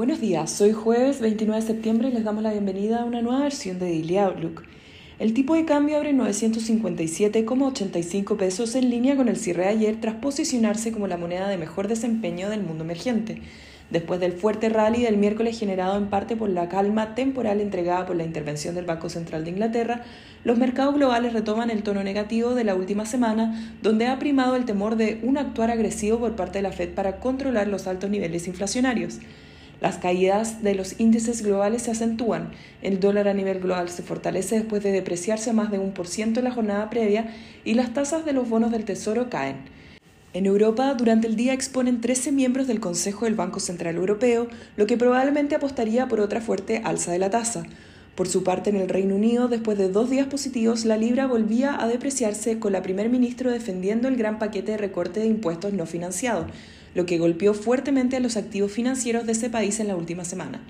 Buenos días, hoy jueves 29 de septiembre y les damos la bienvenida a una nueva versión de Daily Outlook. El tipo de cambio abre en 957,85 pesos en línea con el cierre de ayer tras posicionarse como la moneda de mejor desempeño del mundo emergente, después del fuerte rally del miércoles generado en parte por la calma temporal entregada por la intervención del Banco Central de Inglaterra, los mercados globales retoman el tono negativo de la última semana, donde ha primado el temor de un actuar agresivo por parte de la Fed para controlar los altos niveles inflacionarios. Las caídas de los índices globales se acentúan. El dólar a nivel global se fortalece después de depreciarse más de un por ciento en la jornada previa y las tasas de los bonos del Tesoro caen. En Europa, durante el día exponen 13 miembros del Consejo del Banco Central Europeo, lo que probablemente apostaría por otra fuerte alza de la tasa. Por su parte, en el Reino Unido, después de dos días positivos, la libra volvía a depreciarse con la primer ministro defendiendo el gran paquete de recorte de impuestos no financiado, lo que golpeó fuertemente a los activos financieros de ese país en la última semana.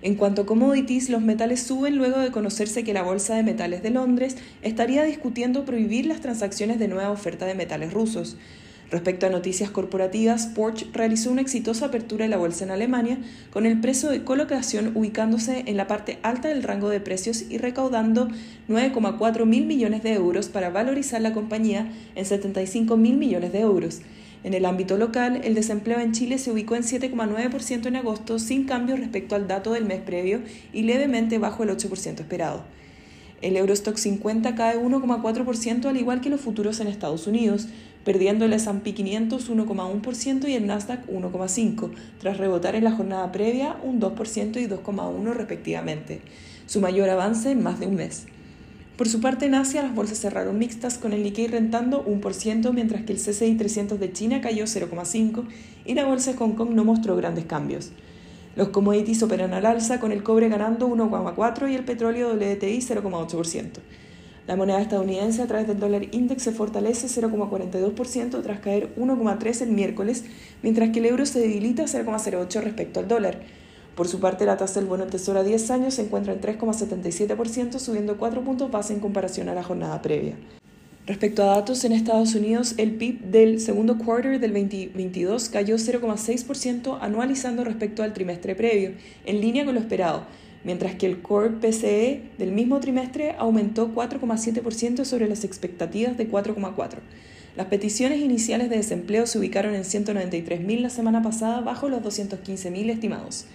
En cuanto a commodities, los metales suben luego de conocerse que la Bolsa de Metales de Londres estaría discutiendo prohibir las transacciones de nueva oferta de metales rusos. Respecto a noticias corporativas, Porsche realizó una exitosa apertura de la bolsa en Alemania, con el precio de colocación ubicándose en la parte alta del rango de precios y recaudando 9,4 mil millones de euros para valorizar la compañía en 75 mil millones de euros. En el ámbito local, el desempleo en Chile se ubicó en 7,9% en agosto, sin cambio respecto al dato del mes previo y levemente bajo el 8% esperado. El Eurostock 50 cae 1,4% al igual que los futuros en Estados Unidos, perdiendo el S&P 500 1,1% y el Nasdaq 1,5%, tras rebotar en la jornada previa un 2% y 2,1% respectivamente, su mayor avance en más de un mes. Por su parte, en Asia las bolsas cerraron mixtas con el Nikkei rentando 1%, mientras que el CCI 300 de China cayó 0,5% y la bolsa de Hong Kong no mostró grandes cambios. Los commodities operan al alza, con el cobre ganando 1,4% y el petróleo WTI 0,8%. La moneda estadounidense a través del dólar index se fortalece 0,42% tras caer 1,3% el miércoles, mientras que el euro se debilita 0,08% respecto al dólar. Por su parte, la tasa del bono Tesoro a 10 años se encuentra en 3,77%, subiendo 4 puntos base en comparación a la jornada previa. Respecto a datos, en Estados Unidos el PIB del segundo quarter del 2022 cayó 0,6% anualizando respecto al trimestre previo, en línea con lo esperado, mientras que el core PCE del mismo trimestre aumentó 4,7% sobre las expectativas de 4,4%. Las peticiones iniciales de desempleo se ubicaron en 193.000 la semana pasada, bajo los 215.000 estimados.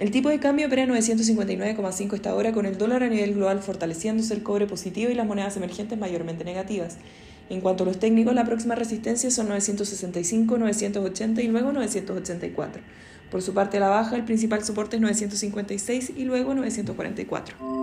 El tipo de cambio opera 959,5 esta hora con el dólar a nivel global fortaleciéndose el cobre positivo y las monedas emergentes mayormente negativas. En cuanto a los técnicos, la próxima resistencia son 965, 980 y luego 984. Por su parte la baja, el principal soporte es 956 y luego 944.